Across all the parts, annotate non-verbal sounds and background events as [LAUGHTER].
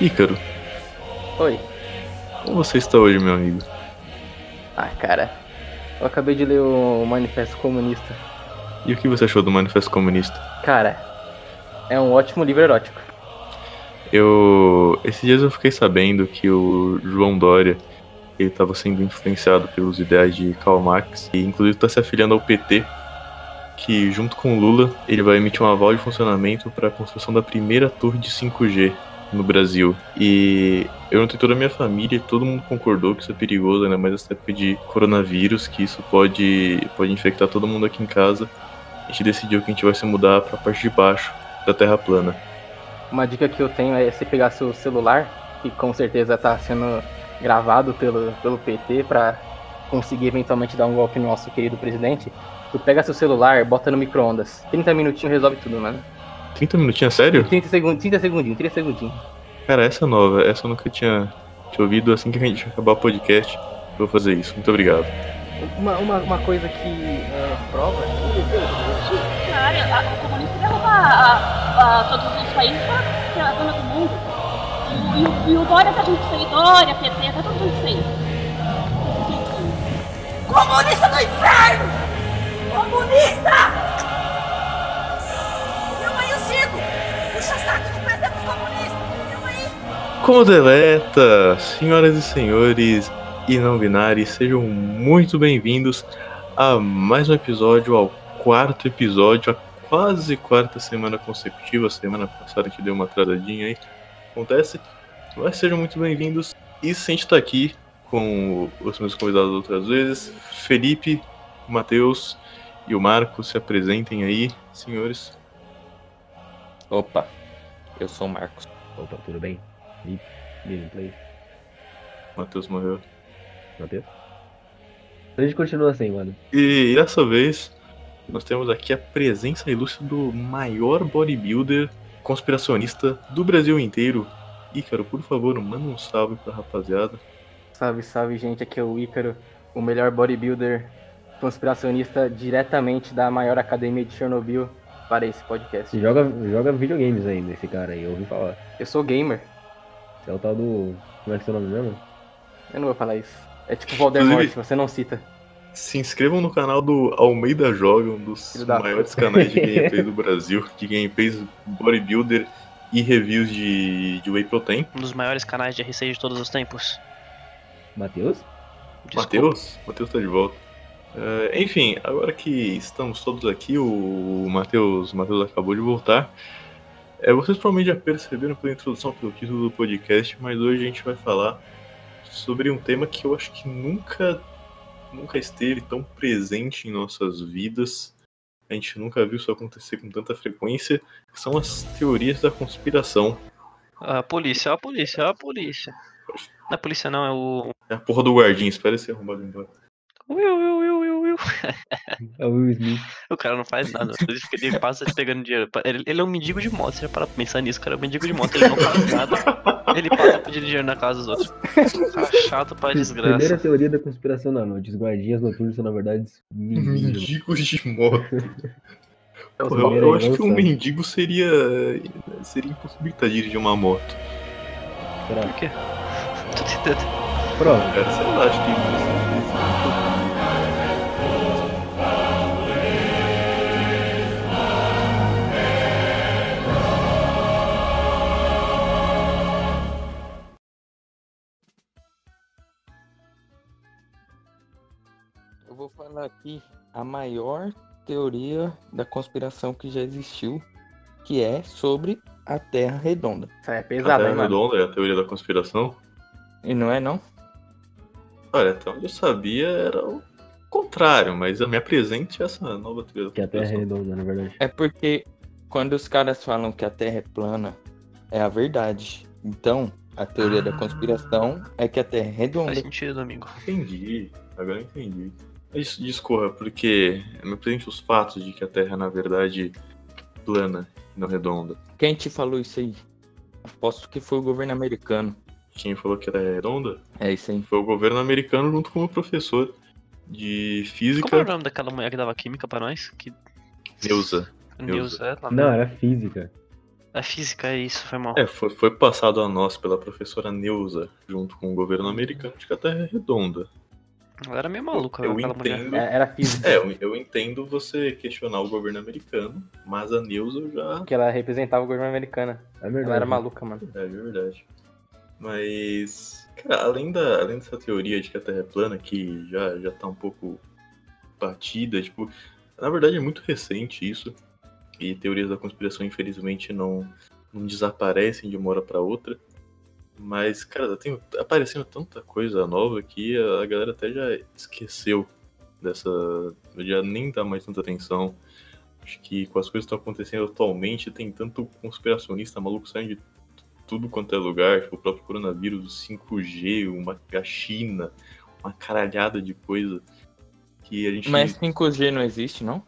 Ícaro, Oi. como você está hoje, meu amigo? Ah, cara. Eu acabei de ler o Manifesto Comunista. E o que você achou do Manifesto Comunista? Cara, é um ótimo livro erótico. Eu. Esses dias eu fiquei sabendo que o João Dória ele estava sendo influenciado pelos ideais de Karl Marx e inclusive está se afiliando ao PT, que junto com o Lula ele vai emitir um aval de funcionamento para a construção da primeira torre de 5G no Brasil. E eu notei toda a minha família todo mundo concordou que isso é perigoso, ainda mais nessa época de coronavírus, que isso pode, pode infectar todo mundo aqui em casa. A gente decidiu que a gente vai se mudar para a parte de baixo da Terra plana. Uma dica que eu tenho é você pegar seu celular, que com certeza tá sendo gravado pelo, pelo PT pra conseguir eventualmente dar um golpe no nosso querido presidente. Tu pega seu celular, bota no micro-ondas. 30 minutinhos resolve tudo, mano. 30 minutinhos, sério? 30 segundos, 30 segundinhos, 30 segundinhos. Cara, essa é nova, essa eu nunca tinha, tinha ouvido. Assim que a gente acabar o podcast, eu vou fazer isso. Muito obrigado. Uma, uma, uma coisa que é, prova Cara, a- o comunista quer roubar a- a todos os países pra dona do mundo. E o, e e o Dória tá junto com isso aí, Dória, PT, tá todo junto com isso aí. Comunista do inferno! Comunista! Como deleta, senhoras e senhores e não binários, sejam muito bem-vindos a mais um episódio, ao quarto episódio, a quase quarta semana consecutiva. Semana passada gente deu uma atrasadinha aí, acontece. Mas sejam muito bem-vindos. E se a gente aqui com os meus convidados outras vezes, Felipe, Matheus e o Marco, se apresentem aí, senhores. Opa, eu sou o Marcos. Opa, tudo bem? E gameplay, Matheus morreu. Matheus? A gente continua assim, mano. E dessa vez, nós temos aqui a presença ilustre do maior bodybuilder conspiracionista do Brasil inteiro. Ícaro, por favor, manda um salve pra rapaziada. Salve, salve, gente. Aqui é o Ícaro, o melhor bodybuilder conspiracionista diretamente da maior academia de Chernobyl para esse podcast. Joga, joga videogames ainda, esse cara aí, eu ouvi falar. Eu sou gamer. É o tal do. Como é que é o nome mesmo? Eu não vou falar isso. É tipo Voldemort, você não cita. Se inscrevam no canal do Almeida Joga, um dos maiores puta. canais de [LAUGHS] gameplay do Brasil, de gameplays bodybuilder e reviews de, de Whey Protein. Um dos maiores canais de R6 de todos os tempos. Matheus? Matheus? Matheus tá de volta. É, enfim, agora que estamos todos aqui, o Matheus, o Matheus acabou de voltar. É, vocês provavelmente já perceberam pela introdução, pelo título do podcast, mas hoje a gente vai falar sobre um tema que eu acho que nunca, nunca esteve tão presente em nossas vidas. A gente nunca viu isso acontecer com tanta frequência, que são as teorias da conspiração. A polícia, a polícia, a polícia. Não é polícia não, é o. É a porra do guardinha, espera esse arrombado embora. Will, Will, Will, Will, Will. É o Will Smith. [LAUGHS] O cara não faz nada, ele passa pegando dinheiro. Ele, ele é um mendigo de moto, você já para pra pensar nisso, cara. É um mendigo de moto, ele não faz nada. Ele passa pedindo dinheiro na casa dos outros. Cara chato pra Primeira desgraça. teoria da conspiração da noite. Os guardinhas noturnos são, na verdade, mendigos. Mendigos de moto. É Porra, eu, eu acho que um mendigo seria. seria impossibilitado de dirigir uma moto. Será? Por quê? [LAUGHS] Tô tentando. Prova. Cara, sei lá, acho que falar aqui a maior teoria da conspiração que já existiu, que é sobre a Terra redonda. Isso é A pesado, Terra hein, mano? redonda é a teoria da conspiração. E não é não? Olha, até onde eu sabia era o contrário, mas me apresente essa nova teoria da Que a Terra é redonda, na verdade. É porque quando os caras falam que a Terra é plana, é a verdade. Então, a teoria da conspiração é que a Terra é redonda. Faz sentido, amigo. Entendi, agora eu entendi. Discorra, porque me apresente os fatos de que a Terra é, na verdade, plana e não redonda. Quem te falou isso aí? Aposto que foi o governo americano. Quem falou que era redonda É isso aí. foi o governo americano junto com o meu professor de Como é o física, nome daquela mulher que dava química pra nós? Que... Neuza. É, lá Não, era física. A física é isso, foi mal. É, foi, foi passado a nós pela professora Neuza, junto com o governo americano, de que a Terra é redonda. Ela era meio maluca, Eu aquela mulher. entendo. É, Era física. É, eu, eu entendo você questionar o governo americano, mas a Neuza eu já. Que ela representava o governo americano. É verdade. Ela era maluca, mano. É verdade. Mas, cara, além, da, além dessa teoria de que a Terra é plana, que já, já tá um pouco batida, tipo, na verdade é muito recente isso. E teorias da conspiração, infelizmente, não, não desaparecem de uma hora pra outra. Mas, cara, tem aparecendo tanta coisa nova que a, a galera até já esqueceu dessa. Já nem dá mais tanta atenção. Acho que com as coisas que estão acontecendo atualmente, tem tanto conspiracionista maluco saindo de tudo quanto é lugar, tipo o próprio coronavírus, o 5G, uma, a China, uma caralhada de coisa que a gente. Mas 5G não existe, não?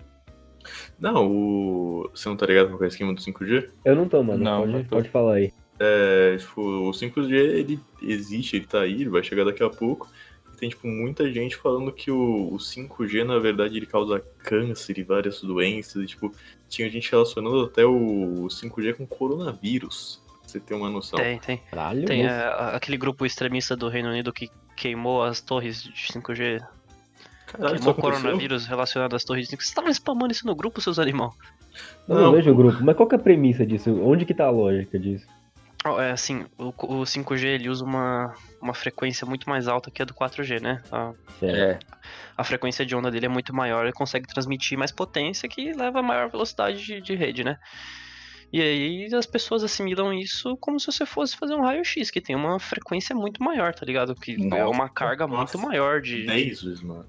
Não, o. Você não tá ligado com o esquema do 5G? Eu não tô, mano. Não, pode, não tô. pode falar aí. É, tipo, o 5G ele existe, ele tá aí, ele vai chegar daqui a pouco. Tem tipo muita gente falando que o, o 5G na verdade ele causa câncer e várias doenças. E, tipo, tinha gente relacionando até o 5G com coronavírus. Pra você ter uma noção. Tem, tem. Caralho, Tem é, a- aquele grupo extremista do Reino Unido que queimou as torres de 5G. Caralho, queimou aconteceu? coronavírus relacionado às torres de 5G. Vocês estavam spamando isso no grupo, seus animal? Eu não, Não, vejo o grupo. Mas qual que é a premissa disso? Onde que tá a lógica disso? É assim, o, o 5G ele usa uma, uma frequência muito mais alta que a do 4G, né? A. É. a frequência de onda dele é muito maior, ele consegue transmitir mais potência que leva a maior velocidade de, de rede, né? E aí as pessoas assimilam isso como se você fosse fazer um raio-x, que tem uma frequência muito maior, tá ligado? Que é Nossa, uma carga nossa. muito maior de, 10 vezes, mano.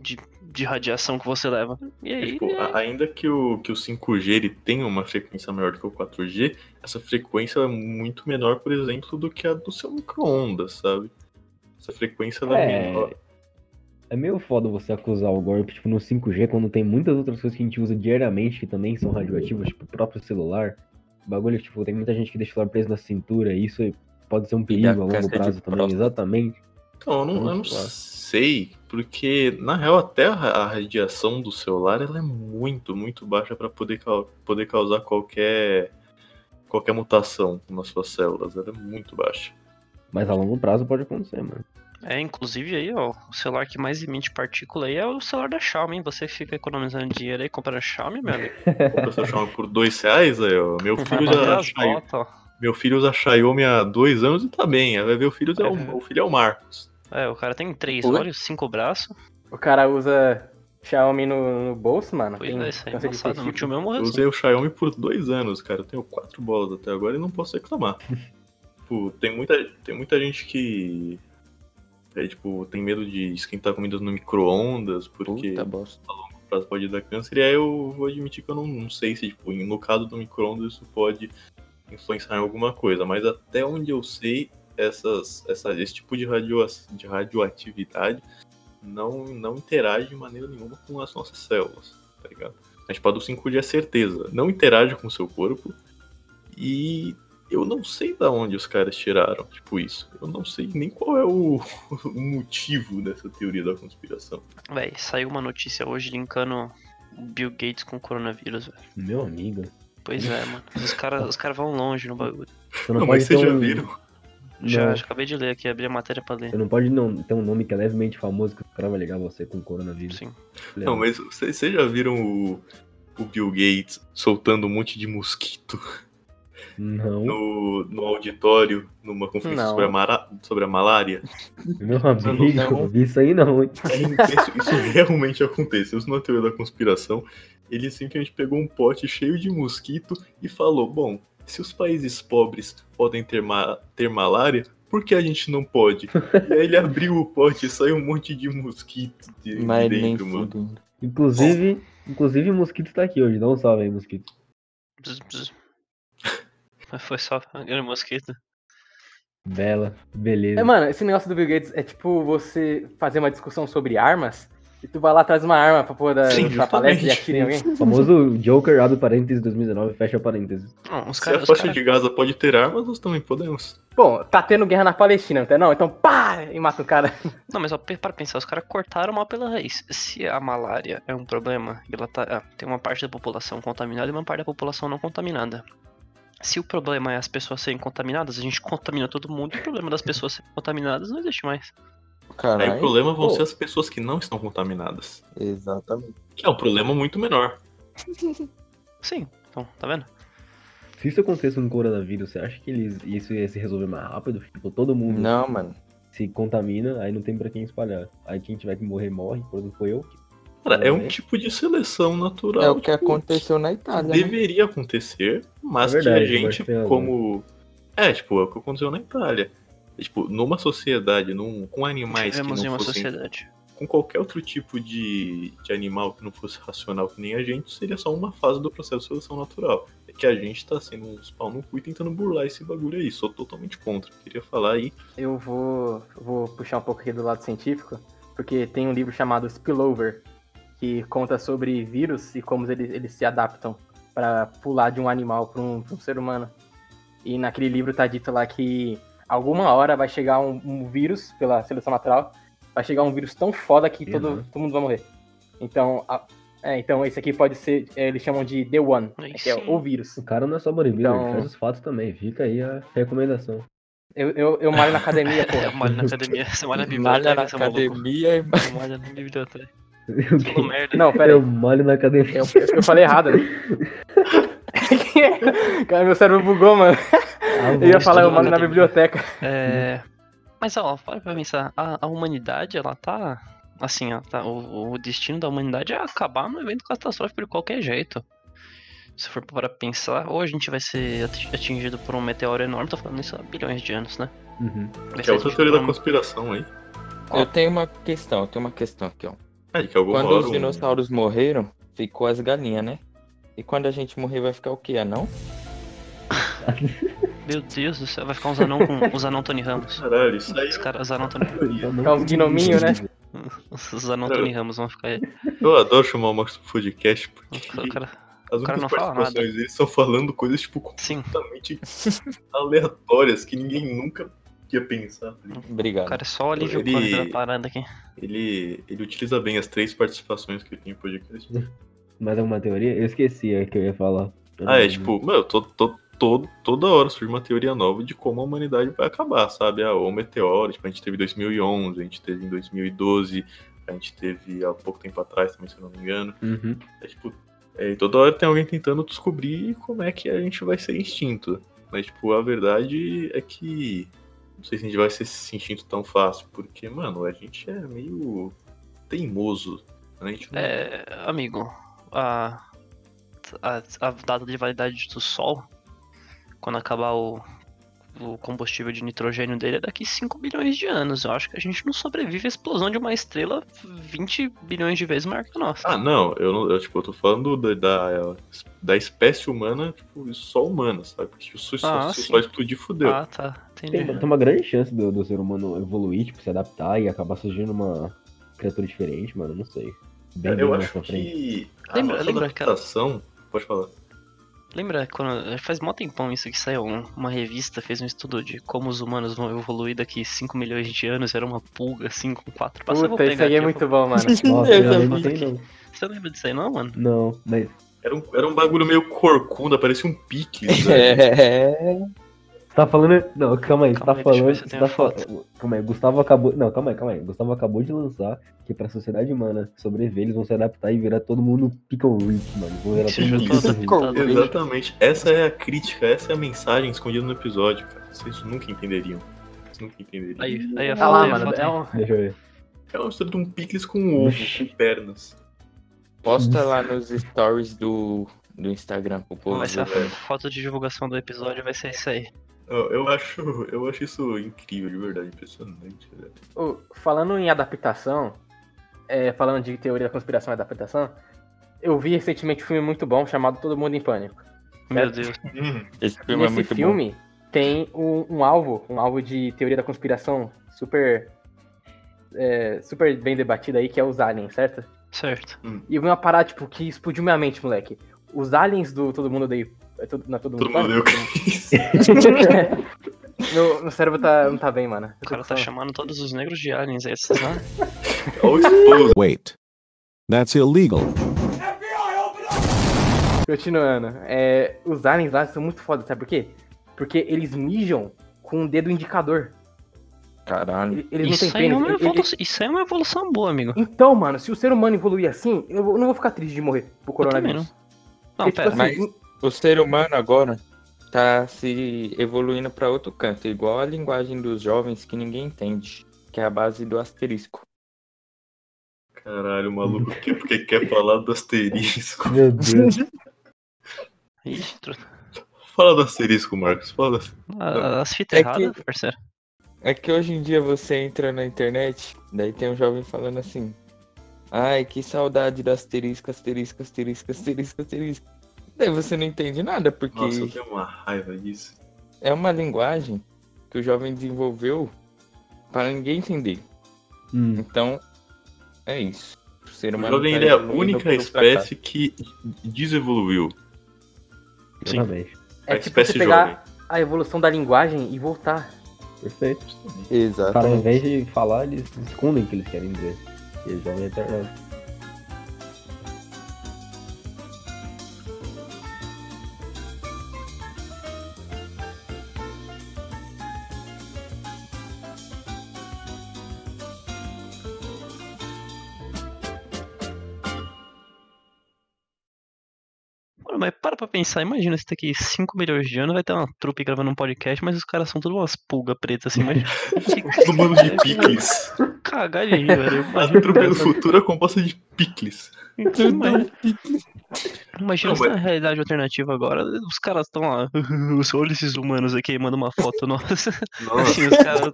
De, de radiação que você leva. E É, aí. tipo, a- ainda que o, que o 5G ele tenha uma frequência maior do que o 4G, essa frequência é muito menor, por exemplo, do que a do seu micro-ondas, sabe? Essa frequência é, É. menor. É meio foda você acusar o golpe, tipo, no 5G, quando tem muitas outras coisas que a gente usa diariamente que também são radioativas, tipo, o próprio celular. O bagulho, tipo, tem muita gente que deixa o celular preso na cintura, e isso pode ser um perigo a longo prazo também, próstata. exatamente. Então, eu não, eu não sei, porque na real até a, radiação do celular ela é muito, muito baixa para poder, poder causar qualquer qualquer mutação nas suas células. Ela é muito baixa. Mas a longo prazo pode acontecer, mano. É, inclusive aí, ó, o celular que mais emite partícula aí é o celular da Xiaomi, hein? Você fica economizando dinheiro aí comprando Xiaomi, meu amigo. [LAUGHS] Compra essa Xiaomi por dois reais, aí, ó. Meu filho já meu filho usa Xiaomi há dois anos e tá bem. Aí vai ver o filho é o, o filho é o Marcos. É, o cara tem três Oi? olhos, cinco braços. O cara usa Xiaomi no, no bolso, mano. Pois tem é, isso aí é. Meu tio meu morreu Eu assim. usei o Xiaomi por dois anos, cara. Eu tenho quatro bolas até agora e não posso reclamar. [LAUGHS] tipo, tem muita, tem muita gente que. É, tipo, tem medo de esquentar comidas no micro-ondas, porque Puta bosta. prazo pode dar câncer. E aí eu vou admitir que eu não, não sei se, tipo, no caso do micro-ondas isso pode influenciar em alguma coisa. Mas até onde eu sei, essas, essa, esse tipo de, radio, de radioatividade não, não interage de maneira nenhuma com as nossas células, tá ligado? A tipo, a do 5G é certeza. Não interage com o seu corpo. E eu não sei da onde os caras tiraram, tipo, isso. Eu não sei nem qual é o, [LAUGHS] o motivo dessa teoria da conspiração. Véi, saiu uma notícia hoje linkando o Bill Gates com o coronavírus, velho. Meu amigo. Pois é, mano. Os caras os cara vão longe no bagulho. Não, Não, mas vocês já viram? Já, já acabei de ler aqui, abri a matéria pra ler. Você não pode não ter um nome que é levemente famoso que o cara vai ligar você com coronavírus. Sim. Não, mas vocês já viram o, o Bill Gates soltando um monte de mosquito Não, no, no auditório numa conferência sobre a, mara- sobre a malária? meu amigo, não. vi isso aí não, hein? É intenso, isso realmente aconteceu. Isso não é teoria da conspiração. Ele simplesmente pegou um pote cheio de mosquito e falou: Bom, se os países pobres podem ter, ma ter malária, por que a gente não pode? e aí ele abriu o pote e saiu um monte de mosquito de, de Mas nem dentro, mano. fudendo. Inclusive, inclusive o mosquito tá aqui hoje, dá um salve aí, mosquito. Bzz, bzz. Mas Foi só aquele mosquito. Bela, beleza. É, mano, esse negócio do Bill Gates é tipo você fazer uma discussão sobre armas e tu vai lá traz uma arma pra pôr da, Sim, pra palestra e justamente. atira em alguém. O famoso Joker abre parênteses 2019 fecha parênteses. Não, os Se a caras. Faixa cara, de Gaza pode ter armas, nós também podemos. Bom, tá tendo guerra na Palestina, não? Não, então pá! E mata o cara. [LAUGHS] Não, mas ó, para pensar, os caras cortaram mal pela raiz. Se a malária é um problema, ela tá. ah, tem uma parte da população contaminada e uma parte da população não contaminada. Se o problema é as pessoas serem contaminadas, a gente [LAUGHS] contamina todo mundo, e o problema das pessoas serem contaminadas não existe mais. Aí Caralho. o problema vão Pô, ser as pessoas que não estão contaminadas. Exatamente. Que é um problema muito menor. [LAUGHS] Sim, então, tá vendo? Se isso acontecesse com o coronavírus, você acha que eles, isso ia se resolver mais rápido? Tipo, todo mundo Não, mano. se contamina, aí não tem pra quem espalhar. Aí quem tiver que morrer, morre. Por exemplo, foi eu. Cara, é um É. tipo de seleção natural. É o que tipo, aconteceu na Itália, né? Deveria acontecer, mas É verdade, que a gente, como. É, tipo, é o que aconteceu na Itália. É, Tipo, numa sociedade, num, com animais que Vivemos em não uma fossem sociedade. com qualquer outro tipo de, de animal que não fosse racional que nem a gente, seria só uma fase do processo de seleção natural. É que a gente tá sendo uns pau no cu e tentando burlar esse bagulho aí. Sou totalmente contra. Queria falar aí. Eu vou, vou puxar um pouco aqui do lado científico, porque tem um livro chamado Spillover, que conta sobre vírus e como eles, eles se adaptam para pular de um animal para um, pra um ser humano. E naquele livro tá dito lá que alguma hora vai chegar um, um vírus, pela seleção natural, vai chegar um vírus tão foda que todo, Uhum. todo mundo vai morrer. Então, a- é, então esse aqui pode ser, é, eles chamam de The One, que é o vírus. O cara não é só bodybuilder, Então- ele faz os fatos também. Fica aí a recomendação. Eu, eu, eu malho na academia, pô. Eu [LAUGHS] malho na academia, você malha na Malha biblioteca, na você é academia e malha na biblioteca. Eu, merda. Não, pera eu aí. malho na academia. Eu, eu falei errado, né? [LAUGHS] [LAUGHS] Cara, meu cérebro bugou, mano. Eu ia falar, eu moro na biblioteca. É... Mas ó, para pra pensar, a, a humanidade, ela tá. Assim, ó, tá, o, o destino da humanidade é acabar no evento catastrófico de qualquer jeito. Se for para pensar, ou a gente vai ser ati- atingido por um meteoro enorme, tô falando isso há bilhões de anos, né? Uhum. Que é outra atingido teoria da um- conspiração aí. Eu tenho uma questão, eu tenho uma questão aqui, ó. É, que alguma Quando hora os um- dinossauros morreram, ficou as galinhas, né? E quando a gente morrer, vai ficar o quê? Anão? [LAUGHS] Meu Deus do céu, vai ficar uns anão com os anão Tony Ramos. Caralho, isso aí Os caras, os anão Tony não- Ficar uns gnominho, né? Os anão Tony Ramos vão ficar aí. Eu adoro chamar o Max pro podcast, porque O cara, as cara únicas não fala participações deles são falando coisas, tipo, sim, completamente aleatórias, que ninguém nunca ia pensar. ligado? o Obrigado. cara é só o alívio Ele- da parada aqui. Ele, ele utiliza bem as três participações que ele tem em podcast. Mais alguma teoria? Eu esqueci a que eu ia falar. Eu Ah, é tipo, meu, tô, tô, tô- toda hora surge uma teoria nova de como a humanidade vai acabar, sabe? Ah, o meteoro, tipo, a gente teve em 2011, a gente teve em 2012, a gente teve há pouco tempo atrás também, se eu não me engano. Uhum. É tipo, é, toda hora tem alguém tentando descobrir como é que a gente vai ser extinto. Mas, tipo, a verdade é que não sei se a gente vai ser esse instinto tão fácil, porque, mano, a gente é meio teimoso. né? A gente não... É, amigo, a, a, a data de validade do Sol, quando acabar o, o combustível de nitrogênio dele, é daqui 5 bilhões de anos. Eu acho que a gente não sobrevive à explosão de uma estrela 20 bilhões de vezes maior que a nossa. Ah, não, eu não, eu, tipo, eu tô falando da, da, da espécie humana, tipo, só humana, sabe? Porque se o Sol, Ah, se. Sol explodir, fudeu. Ah, tá. Tem, Entendi. tem uma grande chance do, do ser humano evoluir, tipo, se adaptar e acabar surgindo uma criatura diferente, mano. Não sei. Bem, bem eu mais acho frente. que a Lembra- lembra, cara? adaptação... Pode falar. Lembra quando. Faz mó tempão isso que saiu um- uma revista, fez um estudo de como os humanos vão evoluir daqui 5 milhões de anos. Era uma pulga assim com quatro passos. Eu vou Puta, isso aí é muito bom, mano. Nossa, Eu eu não não. Você não lembra disso aí, não, mano? Não, mas Era um, era um bagulho meio corcunda, parecia um pique. [LAUGHS] né? É. Você tá falando. Não, calma aí, você Calma tá aí, deixa eu ver falando. se eu Você tenho tá falando. Calma aí, Gustavo acabou. Não, calma aí, calma aí. Gustavo acabou de lançar que pra sociedade humana sobreviver, eles vão se adaptar e virar todo mundo pickle rich, mano. Vão virar Você todo mundo pickle. Exatamente. Essa é a crítica, essa é a mensagem escondida no episódio, cara. Vocês nunca entenderiam. Vocês nunca entenderiam. Aí, aí a Tá foto lá, aí, mano. É um... Deixa eu ver. É uma mistura de um picles com ovo, com pernas. Posta lá nos stories do, do Instagram pro povo. Vai ser a foto de divulgação do episódio, vai ser isso aí. Eu, eu acho, [LAUGHS] eu acho isso incrível, de verdade, impressionante. velho. Ô, falando em adaptação, é, falando de teoria da conspiração e adaptação, eu vi recentemente um filme muito bom chamado Todo Mundo em Pânico. Meu Deus. Hum, Esse filme é Nesse muito filme tem um, um alvo, um alvo de teoria da conspiração super, é, super bem debatido aí, que é os aliens, certo? Certo. E eu vi uma parada, tipo, que explodiu minha mente, moleque. Os aliens do Todo Mundo Odeia... é todo- Não é Todo todo Mundo mundo deu Pânico? meu, meu cérebro tá, não tá bem, mano. O cara tá chamando todos os negros de aliens, é isso, né? [LAUGHS] Wait. That's illegal. Continuando. É, os aliens lá são muito foda, sabe por quê? Porque eles mijam com o dedo indicador. Caralho. Eles Isso não têm é Ele- ele- isso aí é uma evolução boa, amigo. Então, mano, se o ser humano evoluir assim, eu não vou ficar triste de morrer pro coronavírus. Não, Porque, pera. tipo mas- assim, O ser humano agora tá se evoluindo pra outro canto, igual a linguagem dos jovens que ninguém entende, que é a base do asterisco. Caralho, o maluco quer porque quer falar do asterisco. Meu Deus. [LAUGHS] Fala do asterisco, Marcos. Fala. a- as fitas É que- erradas, parceiro. É que hoje em dia você entra na internet, daí tem um jovem falando assim: Ai, que saudade do asterisco, asterisco, asterisco, asterisco, asterisco. Daí você não entende nada, porque Nossa, eu tenho uma raiva disso. é uma linguagem que o jovem desenvolveu para ninguém entender. Hum, Então, é isso. O ser O humano jovem tá ele é a única espécie que desevoluiu. Sim. exatamente. é a tipo espécie você pegar jovem. a evolução da linguagem e voltar. Perfeito. Os caras, ao invés de falar, eles escondem o que eles querem dizer. E eles jogam eterno. Mano, mas para pra pensar, imagina se daqui 5 milhões de anos vai ter uma trupe gravando um podcast, mas os caras são tudo umas pulgas pretas assim, mas [LAUGHS] Todo mundo de picles. cagar de rir, velho. [LAUGHS] A trupe do futuro é composta de picles. imagina, imagina Não, mas- realidade alternativa agora, os caras estão lá, [LAUGHS] olha esses humanos aqui, manda uma foto nossa. Nossa. Assim, os caras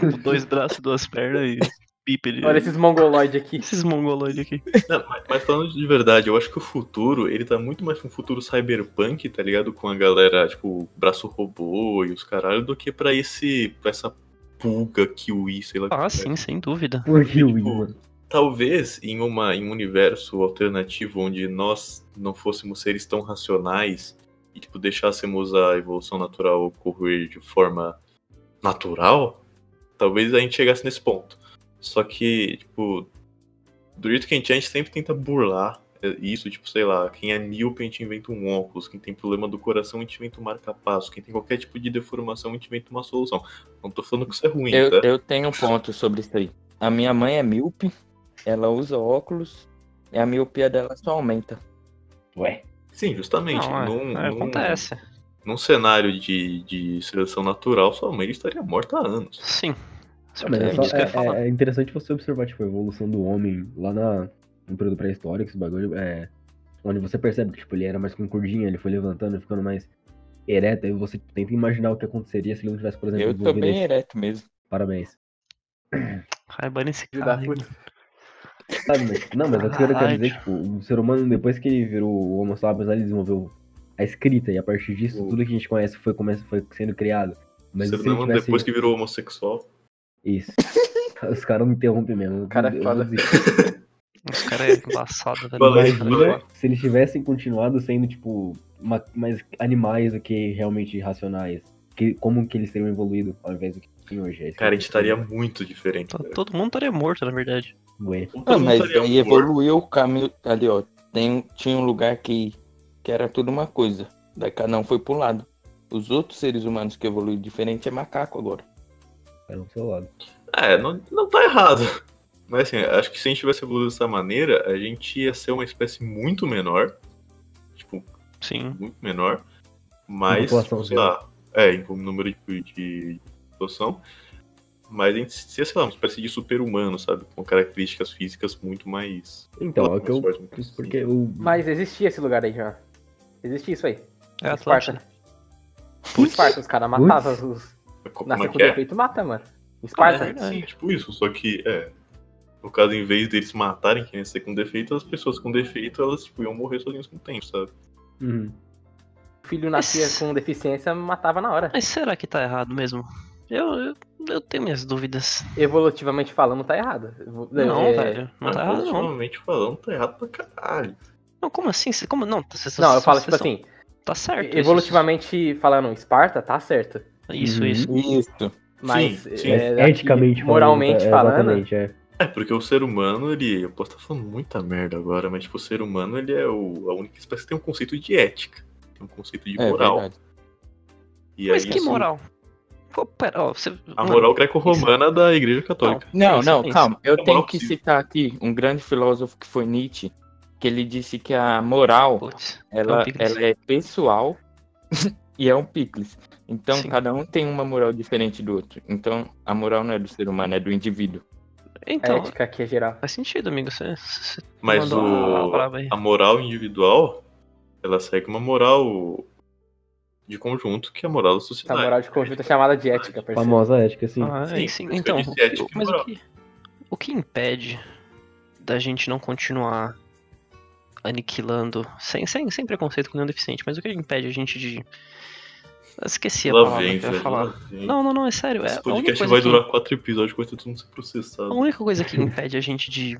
com dois braços e duas pernas e bípede. Olha esses mongoloides aqui. [LAUGHS] esses mongoloides aqui. Não, mas, mas falando de verdade, eu acho que o futuro, ele tá muito mais pra um futuro cyberpunk, tá ligado? Com a galera, tipo, braço robô e os caralho, do que pra esse. pra essa pulga kiwi, sei lá. o Ah, que é. sim, sem dúvida. Por que o Tipo, mano? Talvez em, uma, em um universo alternativo onde nós não fôssemos seres tão racionais e tipo, deixássemos a evolução natural ocorrer de forma natural, talvez a gente chegasse nesse ponto. Só que, tipo, do jeito que a gente é, a gente sempre tenta burlar isso, tipo, sei lá, quem é míope a gente inventa um óculos, quem tem problema do coração a gente inventa um marca-passo, quem tem qualquer tipo de deformação a gente inventa uma solução. Não tô falando que isso é ruim, Eu, tá? eu tenho um ponto sobre isso aí. A minha mãe é míope, ela usa óculos e a miopia dela só aumenta. Ué. Sim, justamente. Não, é, num, é, num- acontece. num cenário de, de seleção natural, sua mãe estaria morta há anos. Sim. É, é só- é- falar. é interessante você observar, tipo, a evolução do homem lá na, no período pré-histórico, esse bagulho, é, onde você percebe que, tipo, ele era mais concordinho, ele foi levantando, ficando mais ereto, aí você tenta imaginar o que aconteceria se ele não tivesse, por exemplo, Eu tô bem esse- ereto mesmo. Parabéns. Raiba nesse Filho cara. Sabe, mas, não, mas o que eu quero dizer, tipo, o ser humano, depois que ele virou o Homo sapiens, ele desenvolveu a escrita, e a partir disso, O- tudo que a gente conhece foi, foi sendo criado. Mas Você se ele lembra tivesse... depois que virou homossexual? Isso. [LAUGHS] Os caras me interrompem mesmo. eu- Cara é foda. [LAUGHS] Os caras é embaçado, velho. Se eles tivessem continuado sendo, tipo, ma- mais animais do que realmente racionais. Que, como que eles teriam evoluído ao invés do que tem hoje? É Cara, a gente estaria muito diferente. to- cara. Todo mundo estaria morto, na verdade. Ué. Todo Ah, mas aí morto. evoluiu o caminho. Ali, ó. Tem, tinha um lugar que, que era tudo uma coisa. Daí cada um foi pro lado. Os outros seres humanos que evoluíram diferente é macaco agora. Era do seu lado. É, não, não tá errado. Mas assim, acho que se a gente tivesse evoluído dessa maneira, a gente ia ser uma espécie muito menor. Tipo, Sim. muito menor. Mas, sei lá, é, em número de, de população. Mas a gente seria, sei lá, uma espécie de super-humano, sabe? Com características físicas muito mais. Então, é o que eu. fortes. Porque o. Mas existia esse lugar aí já. Existia isso aí. É Esparta. Atlântida. Esparta, os caras matavam os. Nascer é com é? defeito mata, mano. É Esparta. verdade. Sim, tipo isso, só que, é. No caso, em vez deles matarem quem nascer com defeito, as pessoas com defeito, elas tipo, iam morrer sozinhas com o tempo, sabe? Uhum. O filho nascia Mas- com deficiência, matava na hora. Mas será que tá errado mesmo? Eu, eu, eu tenho minhas dúvidas. Evolutivamente falando, tá errado. Não, é, velho. Não tá errado, não. Ultimamente falando, tá errado pra caralho. Não, como assim? Como não? Vocês- Não, eu falo tipo assim, Tá certo. isso- evolutivamente falando, Esparta tá certo. Isso, Uhum. isso. Isso. Mas Sim, sim. é, eticamente moralmente falando, é, falando, é. É, porque o ser humano, ele. Eu posso estar falando muita merda agora, mas tipo, o ser humano, ele é o, a única espécie que tem um conceito de ética. Tem um conceito de É moral. e Mas aí que isso- moral? Pô, pera, ó, você... A moral greco-romana da Igreja Católica. Não, não, pensa. calma. Eu É tenho moral que possível. citar aqui um grande filósofo que foi Nietzsche, que ele disse que a moral, Putz, ela, ela é pessoal [LAUGHS] e é um picles. Então, Sim. cada um tem uma moral diferente do outro. Então, a moral não é do ser humano, é do indivíduo. A Então, ética aqui é geral. faz sentido, amigo. Você, você Mas o, a moral individual, ela segue uma moral de conjunto, que é a moral da Essa sociedade. moral de conjunto é chamada de ética, parceiro. Famosa ética, assim. Ah, Sim, é, sim. que Então, e mas o que, o que impede da gente não continuar aniquilando, sem, sem, sem preconceito com nenhum deficiente, mas o que impede a gente de. Eu Esqueci a Lá palavra vem, que eu ia velho. falar. Não, não, não, é sério. É Esse a única podcast coisa vai que- durar quatro episódios, vai todo mundo ser A processado. única coisa que impede a gente de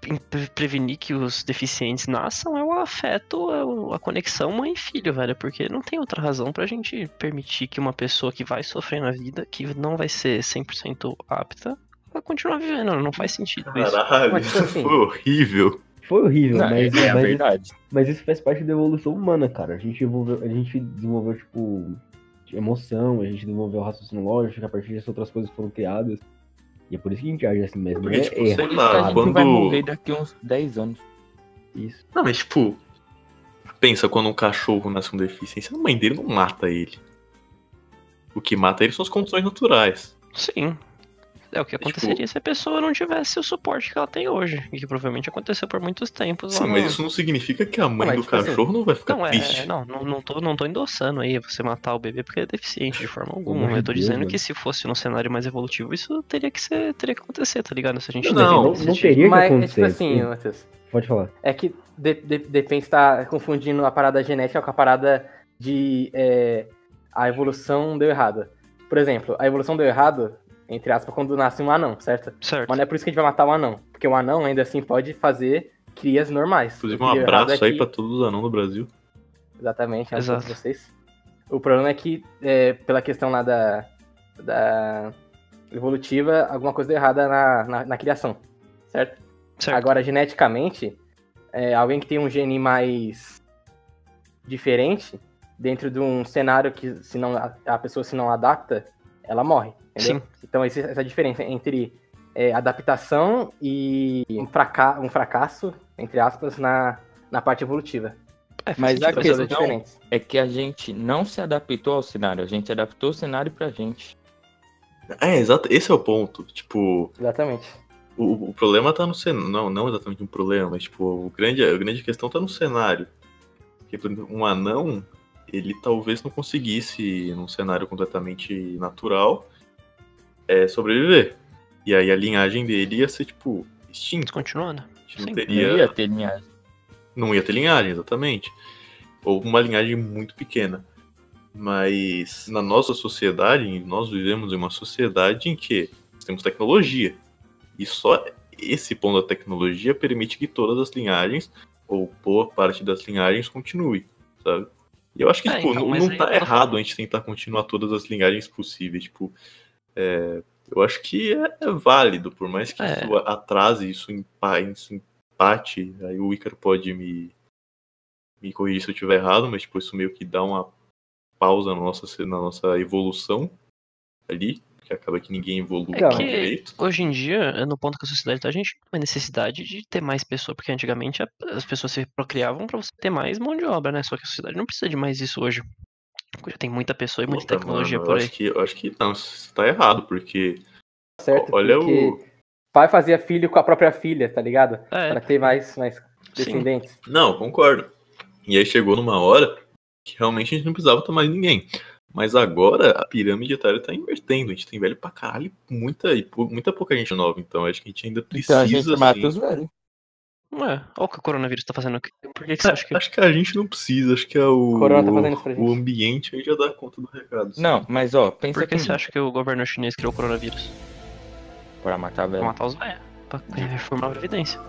pre- prevenir que os deficientes nasçam é o afeto, é a conexão mãe e filho, velho. Porque não tem outra razão pra gente permitir que uma pessoa que vai sofrer na vida, que não vai ser 100% apta, vai continuar vivendo. Não faz sentido isso. Caralho, tipo [LAUGHS] isso assim- foi horrível. Foi horrível, Não, mas, é a mas, verdade. mas isso faz parte da evolução humana, cara. A gente, evolveu, a gente desenvolveu, tipo, emoção, a gente desenvolveu raciocínio lógico, a partir disso outras coisas foram criadas. E é por isso que a gente age assim mesmo. Porque, é tipo, erro. sei que lá, a gente quando- vai morrer daqui uns 10 anos. Isso. Não, mas tipo, pensa quando um cachorro nasce com deficiência, a mãe dele não mata ele. O que mata ele são as condições naturais. Sim. É o que Tipo- aconteceria se a pessoa não tivesse o suporte que ela tem hoje. E que provavelmente aconteceu por muitos tempos. Sim, lá mas no- isso não significa que a mãe mas, do tipo assim, cachorro não vai ficar Não, é, triste. não, não, não, tô, não tô endossando aí você matar o bebê porque ele é deficiente de forma alguma. de Eu tô Deus, dizendo mano. que se fosse num cenário mais evolutivo, isso teria que ser, teria que acontecer, tá ligado? Se a gente Não, Não, não de- teria que Mas, é tipo acontecer. assim, sim. Matheus. Pode falar. É que de, de- depende se tá confundindo a parada genética com a parada de é, a evolução deu errado. Por exemplo, a evolução deu errado, entre aspas, quando nasce um anão, certo? Certo. Mas não é por isso que a gente vai matar o anão. Porque o anão ainda assim pode fazer crias normais. Inclusive, um errado abraço é aí que- pra todos os anãos do Brasil. Exatamente, acho Exato. vocês. O problema é que, é, pela questão lá da, da evolutiva, alguma coisa deu errada na, na, na criação, certo? certo. Agora, geneticamente, é, alguém que tem um gene mais diferente, dentro de um cenário que se não, a, a pessoa se não adapta, ela morre, entendeu? Sim. Então, essa diferença entre é, adaptação e um, fraca um fracasso, entre aspas, na, na parte evolutiva. É, Mas a questão- diferentes. É que a gente não se adaptou ao cenário, a gente adaptou o cenário pra gente. É, exato. Esse é o ponto. Tipo, Exatamente. o, o problema tá no cenário. Não, não exatamente um problema, mas tipo, o grande, a grande questão tá no cenário. Porque, por exemplo, um anão, ele talvez não conseguisse, num cenário completamente natural, é, sobreviver. E aí a linhagem dele ia ser, tipo, extinta. Continuando. A gente não Sim. Não teria. ia ter linhagem. Não ia ter linhagem, exatamente. Ou uma linhagem muito pequena. Mas na nossa sociedade, nós vivemos em uma sociedade em que temos tecnologia. E só esse ponto da tecnologia permite que todas as linhagens, ou boa parte das linhagens, continue, sabe? E eu acho que, É, tipo, então, não, não tá errado falando- a gente tentar continuar todas as linhagens possíveis. Tipo, é, eu acho que é, é válido, por mais que É. isso atrase, isso, empa, isso empate, aí o Ícaro pode me, me corrigir se eu estiver errado, mas tipo, isso meio que dá uma pausa na nossa, na nossa evolução ali, que acaba que ninguém evolui É que- direito. Hoje em dia, no ponto que a sociedade tá, a gente tem uma necessidade de ter mais pessoas, porque antigamente as pessoas se procriavam pra você ter mais mão de obra, né? Só que a sociedade não precisa de mais isso hoje. Já tem muita pessoa e muita Puta, tecnologia mano, por eu aí. Acho que, eu acho que não, isso tá errado, porque Certo? olha Porque o. pai fazia filho com a própria filha, tá ligado? É, Pra ter mais, mais sim. descendentes. Não, concordo. E aí chegou numa hora que realmente a gente não precisava mais ninguém. Mas agora a pirâmide etária tá invertendo. A gente tem velho pra caralho e muita, e muita pouca gente nova. Então acho que a gente ainda precisa. Então a gente mata assim, os velhos. Ué, olha o que o coronavírus tá fazendo aqui. Por que, que você acha que. Acho que a gente não precisa, acho que é o, Corona tá fazendo isso pra o gente. ambiente aí já dá conta do recado. assim. Não, mas ó, pensa Por que comigo. você acha que o governo chinês criou o coronavírus? Pra matar Pra velho. matar os velhos. Pra reformar a Previdência.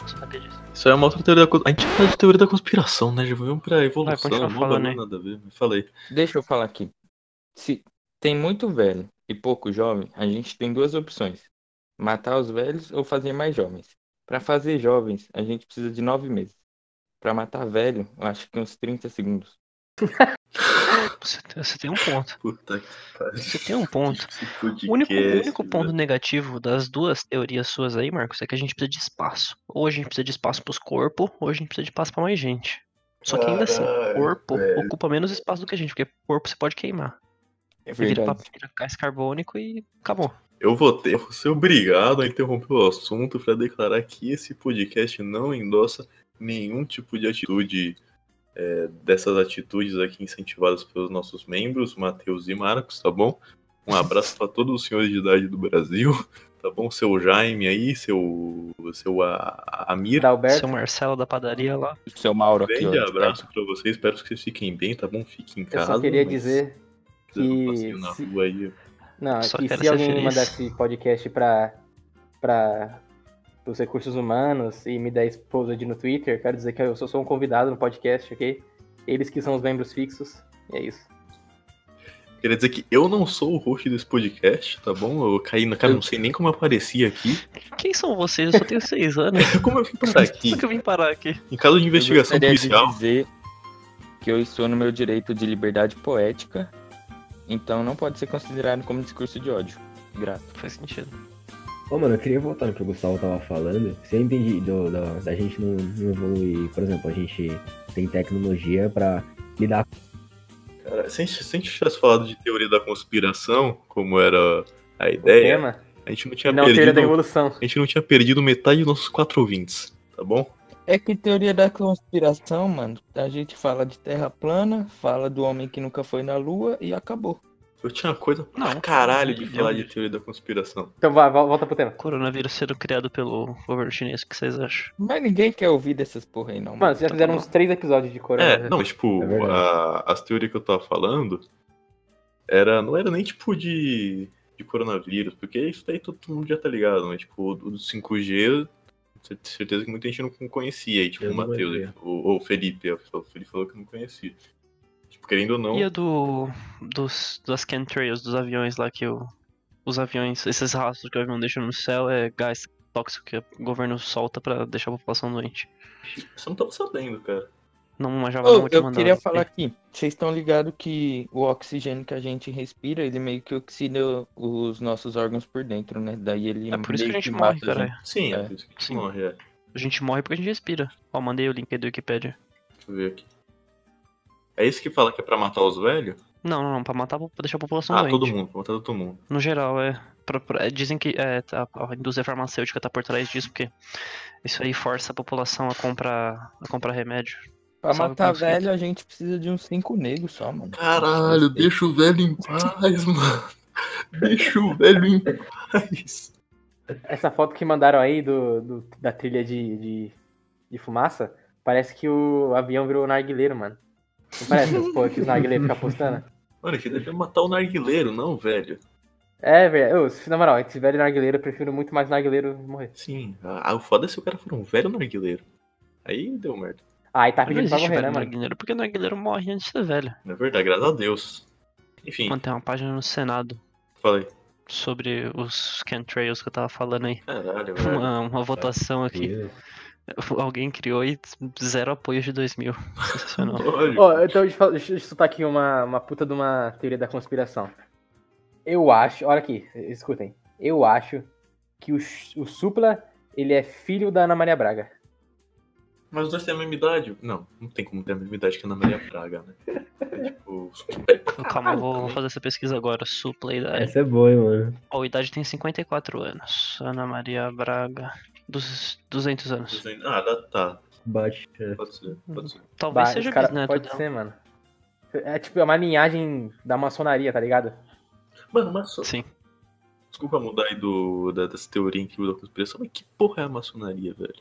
Você sabia disso? Isso aí é uma outra teoria da cons- A gente fala de teoria da conspiração, né? Já vamos pra evolução, continua não falando aí. nada a ver. Mas Falei. Deixa eu falar aqui. Se tem muito velho e pouco jovem, a gente tem duas opções. Matar os velhos ou fazer mais jovens? Pra fazer jovens, a gente precisa de nove meses. Pra matar velho, eu acho que uns 30 segundos. Você, tem- você tem um ponto. Puta que pariu. Você tem um ponto. O único, o único ponto negativo das duas teorias suas aí, Marcos, é que a gente precisa de espaço. Ou a gente precisa de espaço pros corpos, ou a gente precisa de espaço pra mais gente. Só que ainda assim, corpo velho. ocupa menos espaço do que a gente, porque corpo você pode queimar. É Você vira, pra, verdade. vira gás carbônico e acabou. Eu vou ter, eu vou ser obrigado a interromper o assunto para declarar que esse podcast não endossa nenhum tipo de atitude é, dessas atitudes aqui incentivadas pelos nossos membros, Matheus e Marcos, tá bom? Um abraço para todos os senhores de idade do Brasil, [LAUGHS] tá bom? Seu Jaime aí, seu, seu a, a Amir. Seu Marcelo da padaria lá. Seu Mauro aqui, Grande abraço para vocês, espero que vocês fiquem bem, tá bom? Fiquem em Eu casa. só queria mas dizer que se- aí, Não, Só quero se ser alguém feliz. mandar esse podcast pra, pra os recursos humanos e me der exposed no Twitter, quero dizer que eu só sou um convidado no podcast, ok? Eles que são os membros fixos. E é isso. Queria dizer que eu não sou o host desse podcast, tá bom? Eu caí na cara, não sei nem como eu apareci aqui. Quem são vocês? Eu só tenho [LAUGHS] seis anos. [LAUGHS] Como eu vim parar aqui? Como que eu vim parar aqui? Em caso de investigação eu policial. de dizer que eu estou no meu direito de liberdade poética, então não pode ser considerado como discurso de ódio. Grato. Faz sentido. Ô, mano, eu queria voltar no que o Gustavo tava falando. Se eu entendi do, da, da gente não, não evoluir, por exemplo, a gente tem tecnologia pra lidar Cara, se a, gente, se a gente tivesse falado de teoria da conspiração, como era a ideia, a gente não tinha não teoria da perdido. A gente não tinha perdido metade dos nossos quatro ouvintes, tá bom? É que teoria da conspiração, mano, a gente fala de terra plana, fala do homem que nunca foi na lua e acabou. Eu tinha coisa pra Não, caralho de falar de teoria da conspiração. Então vai, vol- volta pro tema. Coronavírus sendo criado pelo governo chinês, o que vocês acham? Mas ninguém quer ouvir dessas porra aí, não. Mano, vocês já fizeram uns três episódios de corona. É, não, mas, tipo, É a- as teorias que eu tava falando era, não era nem tipo de, de coronavírus, porque isso daí todo mundo já tá ligado, mas tipo, o do 5G, cer- certeza que muita gente não conhecia, e tipo, Eu o Matheus, conhecia. o, Felipe, o Felipe falou que não conhecia. Tipo, querendo ou não, E a do. dos. das chemtrails, dos aviões lá que o. Os aviões, esses rastros que o avião deixa no céu é gás tóxico que o governo solta pra deixar a população doente. você não tava sabendo, cara. Não manjava não, te eu mandava. queria falar aqui, vocês estão ligados que o oxigênio que a gente respira, ele meio que oxida os nossos órgãos por dentro, né? Daí ele É por isso que a gente morre, a cara. gente. Sim, é, É. por isso que a gente Sim. morre, é. A gente morre porque a gente respira. Ó, mandei o link aí do Wikipedia. Deixa eu ver aqui. É isso que fala que é pra matar os velhos? Não, não, não, pra matar, pra deixar a população Ah, doente. todo mundo, pra matar todo mundo. No geral, é. pra- pra- é, dizem que é, tá- a indústria farmacêutica tá por trás disso, porque isso aí força a população a comprar, a comprar remédio. Pra Sabe matar velho, a gente precisa de uns cinco negros só, mano. Caralho, deixa o velho em paz, [LAUGHS] mano. Deixa o velho em paz. Essa foto que mandaram aí do, do- da trilha de, de, de fumaça, parece que o avião virou narguileiro, mano. Não parece as porra que os narguileiros ficam postando? Mano, que deve matar o narguileiro, não, velho. É, velho. Na moral, esse velho narguileiro, eu prefiro muito mais narguileiro morrer. Sim. Ah, o foda é se o cara for um velho narguileiro. Aí deu merda. Ah, e tá pedindo pra morrer, né, mano? narguileiro, porque narguileiro morre antes de ser velho. Na verdade, graças a Deus. Enfim, Mano, tem uma página no Senado falei. sobre os chemtrails que eu tava falando aí. Caralho, velho. Uma, uma votação aqui. Deus. Alguém criou e zero apoio de 2000. [LAUGHS] Sensacional. Ó, então deixa eu, falar- deixa eu soltar aqui uma, uma puta de uma teoria da conspiração. Eu acho, olha aqui, escutem. Eu acho que o, o Supla, ele é filho da Ana Maria Braga. Mas os dois têm a mesma idade. Não, não tem como ter a mesma idade que a Ana Maria Praga, né? É tipo. Calma, eu vou, vou fazer essa pesquisa agora. Supla idade. Essa é boa, hein, mano. Ó, a idade tem 54 anos. Ana Maria Braga. Dos 200 anos. Ah, dá, tá. Bate. é. Pode ser, pode ser. Talvez Bah, seja cara- bisneto Pode dela. ser, mano. É tipo, é uma linhagem da maçonaria, tá ligado? Mano, só. Sim. Desculpa mudar aí do, da, dessa teoria incrível da conspiração, mas que porra é a maçonaria, velho?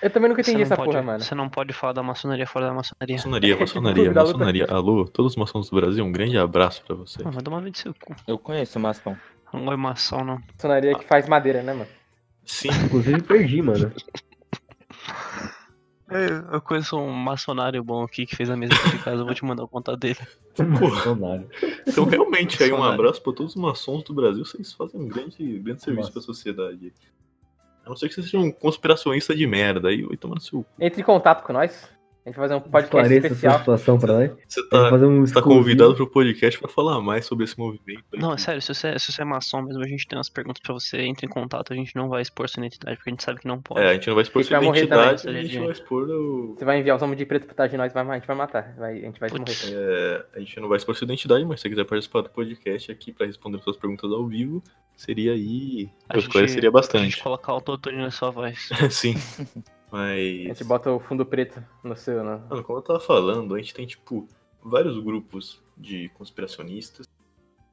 Eu também nunca Você entendi não, essa pode, porra, mano. você não pode falar da maçonaria fora da maçonaria. Maçonaria, [LAUGHS] maçonaria, maçonaria. Alô, todos os maçons do Brasil, um grande abraço pra vocês. Não, vai tomar vídeo seu cu. Eu conheço o Maston. Não gosto de maçom, não. Maçonaria que faz madeira, né, mano? Sim, Inclusive perdi, mano. [LAUGHS] É, eu conheço um maçonário bom aqui que fez a mesa aqui de casa, eu vou te mandar o contato dele. [LAUGHS] Bolsonaro. Então, realmente, aí um abraço pra todos os maçons do Brasil. Vocês fazem um grande, grande serviço pra sociedade. A não ser que você seja um conspiracionista de merda. Aí vai tomar no seu. Entre em contato com nós. A gente vai fazer um podcast Esclareça a sua especial. situação pra nós. Você tá, fazer um você tá convidado pro podcast pra falar mais sobre esse movimento. aí. Não, é sério, se você, se você é maçom mesmo, a gente tem umas perguntas pra você, entre em contato, a gente não vai expor sua identidade, porque a gente sabe que não pode. É, a gente não vai expor sua identidade, também, a gente vai expor o. Você vai enviar os homens de preto pra trás de nós, vai, a gente vai matar. Vai, a gente vai Putz. morrer. É, a gente não vai expor sua identidade, mas se você quiser participar do podcast aqui pra responder suas perguntas ao vivo, seria aí. A Eu gente- esclareceria A gente bastante. colocar o autotune na sua voz. [LAUGHS] Sim. [LAUGHS] A Mas. gente bota o fundo preto no seu. No... Mano, como eu tava falando, a gente tem, tipo, vários grupos de conspiracionistas,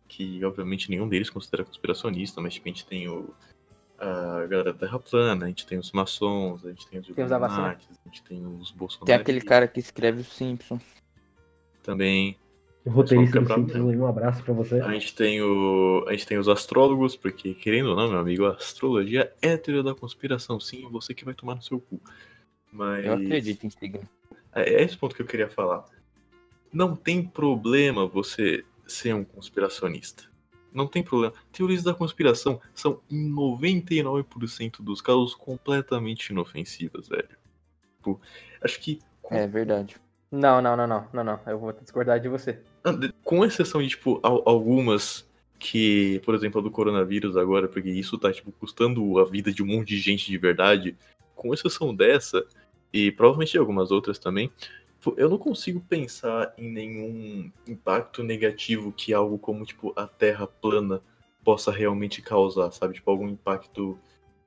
que obviamente nenhum deles considera conspiracionista, mas tipo, a gente tem o. A galera da Terra Plana, a gente tem os maçons, a gente tem os Tem os a gente tem os Bolsonaro. Tem aquele cara que escreve o Simpson. Também. O roteirista do Simpsons, um abraço pra você. A gente tem o. A gente tem os astrólogos, porque, querendo ou não, meu amigo, a astrologia é a teoria da conspiração, sim, você que vai tomar no seu cu. Mas. Eu acredito em signo. É é esse ponto que eu queria falar. Não tem problema você ser um conspiracionista. Não tem problema. Teorias da conspiração são, em 99% dos casos, completamente inofensivas, velho. Tipo, acho que, É verdade. Não, não, não, não, não, não. Eu vou discordar de você. Com exceção de, tipo, al- algumas que, por exemplo, a do coronavírus agora, porque isso tá, tipo, custando a vida de um monte de gente de verdade, com exceção dessa, e provavelmente algumas outras também, eu não consigo pensar em nenhum impacto negativo que algo como, tipo, a Terra plana possa realmente causar, sabe? Tipo, algum impacto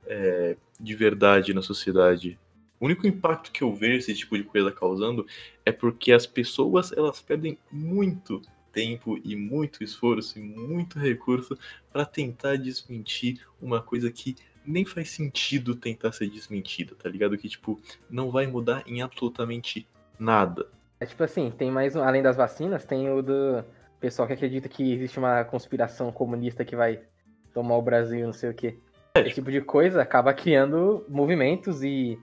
é, de verdade na sociedade. O único impacto que eu vejo esse tipo de coisa causando é porque as pessoas, elas perdem muito tempo e muito esforço e muito recurso para tentar desmentir uma coisa que nem faz sentido tentar ser desmentida, tá ligado? Que, tipo, não vai mudar em absolutamente nada. É tipo assim, tem mais um, além das vacinas, tem o do pessoal que acredita que existe uma conspiração comunista que vai tomar o Brasil, não sei o quê. Esse tipo de coisa acaba criando movimentos e,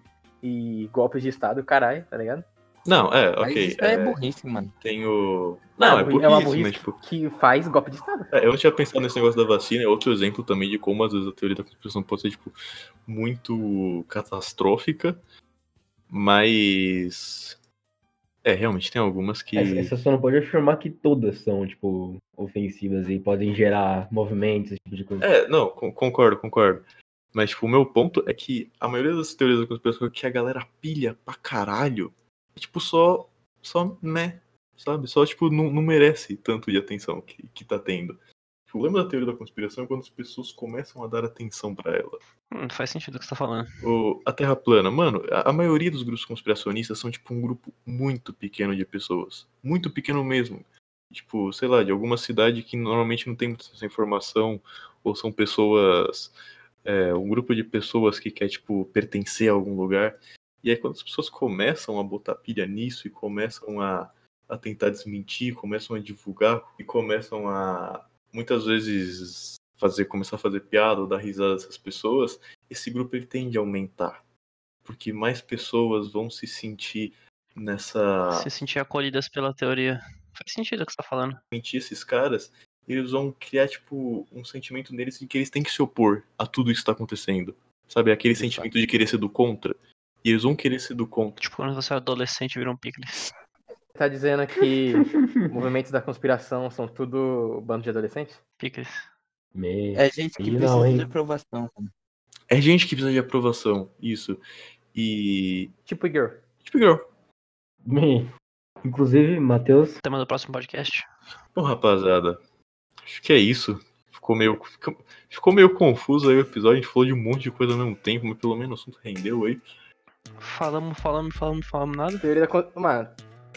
e golpes de estado, caralho, tá ligado? Não, é, Mas ok. isso é burrice, mano. Tem o. Não, é burri- burrice, uma mas, burrice tipo, que faz golpe de estado. É, eu não tinha pensado nesse negócio da vacina, é outro exemplo também de como às vezes a teoria da conspiração pode ser, tipo, muito catastrófica, mas. É, realmente tem algumas que. Essa, só não pode afirmar que todas são, tipo, ofensivas e podem gerar movimentos, esse tipo de coisa. É, não, con- concordo, concordo. Mas, tipo, o meu ponto é que a maioria das teorias da conspiração que a galera pilha pra caralho é, tipo, só. Só, né? Sabe? Só, tipo, não, não merece tanto de atenção que, que tá tendo. O problema da teoria da conspiração é quando as pessoas começam a dar atenção pra ela. Hum, faz sentido o que você tá falando. O, a Terra plana, mano, a, a maioria dos grupos conspiracionistas são, tipo, um grupo muito pequeno de pessoas. Muito pequeno mesmo. Tipo, sei lá, de alguma cidade que normalmente não tem muita informação, ou são pessoas. É, um grupo de pessoas que quer, tipo, pertencer a algum lugar. E aí, quando as pessoas começam a botar pilha nisso e começam a, a tentar desmentir, começam a divulgar e começam a muitas vezes fazer começar a fazer piada ou dar risada dessas pessoas, esse grupo ele tende a aumentar. Porque mais pessoas vão se sentir nessa. Se sentir acolhidas pela teoria. Faz sentido o que você tá falando. Mentir esses caras, eles vão criar, tipo, um sentimento neles de que eles têm que se opor a tudo isso que tá acontecendo. Sabe? Aquele Exato. sentimento de querer ser do contra. E eles vão querer ser do contra. Tipo, quando você é adolescente vira um picles. Tá dizendo que [LAUGHS] movimentos da conspiração são tudo bando de adolescentes? Picles. Me... É gente que não, precisa hein? de aprovação. É gente que precisa de aprovação. Isso. E. Tipo girl. Tipo, girl. Me... Inclusive, Matheus, Tema do próximo podcast. Bom, rapaziada, acho que é isso. Ficou meio, ficou, ficou meio confuso aí o episódio. A gente falou de um monte de coisa ao mesmo tempo, mas pelo menos o assunto rendeu aí. Falamos, falamos, falamos, falamos nada. Teoria da, mano,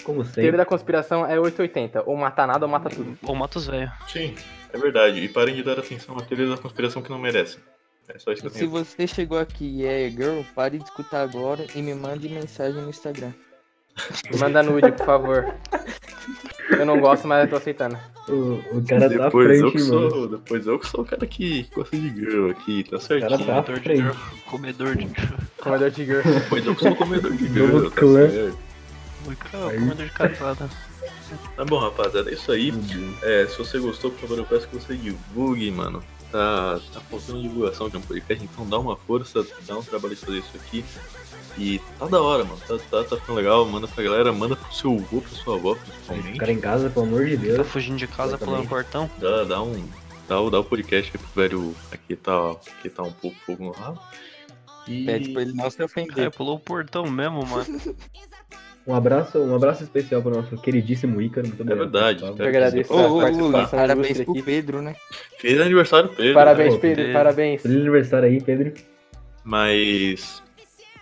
como teoria da conspiração é 880. Ou mata nada ou mata tudo. Ou mata os velhos. Sim, é verdade. E parem de dar atenção a teorias da conspiração que não merecem. É só isso que eu Se tenho. você chegou aqui e é girl, pare de escutar agora e me mande mensagem no Instagram. Manda nude, por favor. [LAUGHS] Eu não gosto, mas eu tô aceitando. O, o cara tá à Depois eu, frente, que mano. sou, depois eu que sou o cara que gosta de girl aqui, tá O certinho. cara tá Comedor de girl. Comedor de girl. Comedor Tiger. Depois eu que sou o comedor de girl, tá clã. certo. Comedor de casada. Tá bom, rapaziada, é isso aí. É, se você gostou, por favor, eu peço que você divulgue, mano. Tá, tá faltando divulgação de um podcast, então dá uma força, dá um trabalho de fazer isso aqui. E tá da hora, mano. Tá, tá, tá ficando legal. Manda pra galera, manda pro seu avô, pra sua avó, principalmente. Ficar em casa, pelo amor de Tá Deus. fugindo de casa pulando o portão. Dá, dá um. Dá, o- dá o podcast aqui pro velho. Aqui tá, aqui tá um pouco fogo no rabo. E. Pede pra ele não se É, ofender. pulou o portão mesmo, mano. [LAUGHS] Um abraço, um abraço especial pro nosso queridíssimo Ícaro. Muito É obrigado. verdade. Gustavo. Eu agradeço ô, participação parabéns pro aqui. Pedro, né? Feliz aniversário, Pedro. Parabéns, né? Pedro, Pedro. parabéns. Feliz aniversário aí, Pedro. Mas.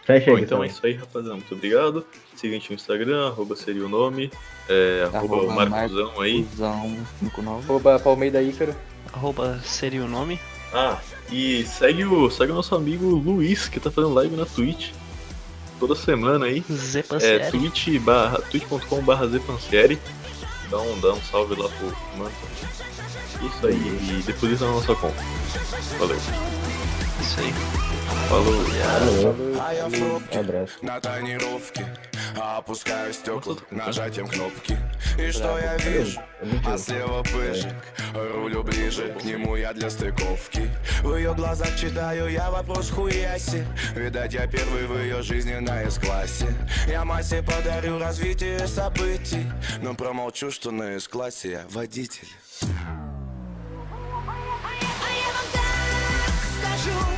Fecha Bom, aí, então é isso aí, rapaziada. Muito obrigado. Siga a gente no Instagram, arroba seria o nome. É, arroba, Arroba Marcosão aí. Fusão 59. Arroba Palmeida Ícaro. Arroba seria o nome. Ah, e segue o, segue o nosso amigo Luiz, que tá fazendo live na Twitch. Toda semana aí. É Pancieri. twitch barra, twitch.com barra Zepancieri. Dá um, dá um salve lá pro mano. Isso aí, e deposita na nossa conta. Valeu. Isso aí. Abraço. На тренировке Опускаю стекла нажатием кнопки. И что я вижу? А слева пыжик Рулю ближе, к нему я для стыковки. В ее глазах читаю я вопрос хуяси. Видать я первый в ее жизни на С-классе. Я массе подарю развитие событий Но промолчу, что на С-классе я водитель. А я вам так скажу,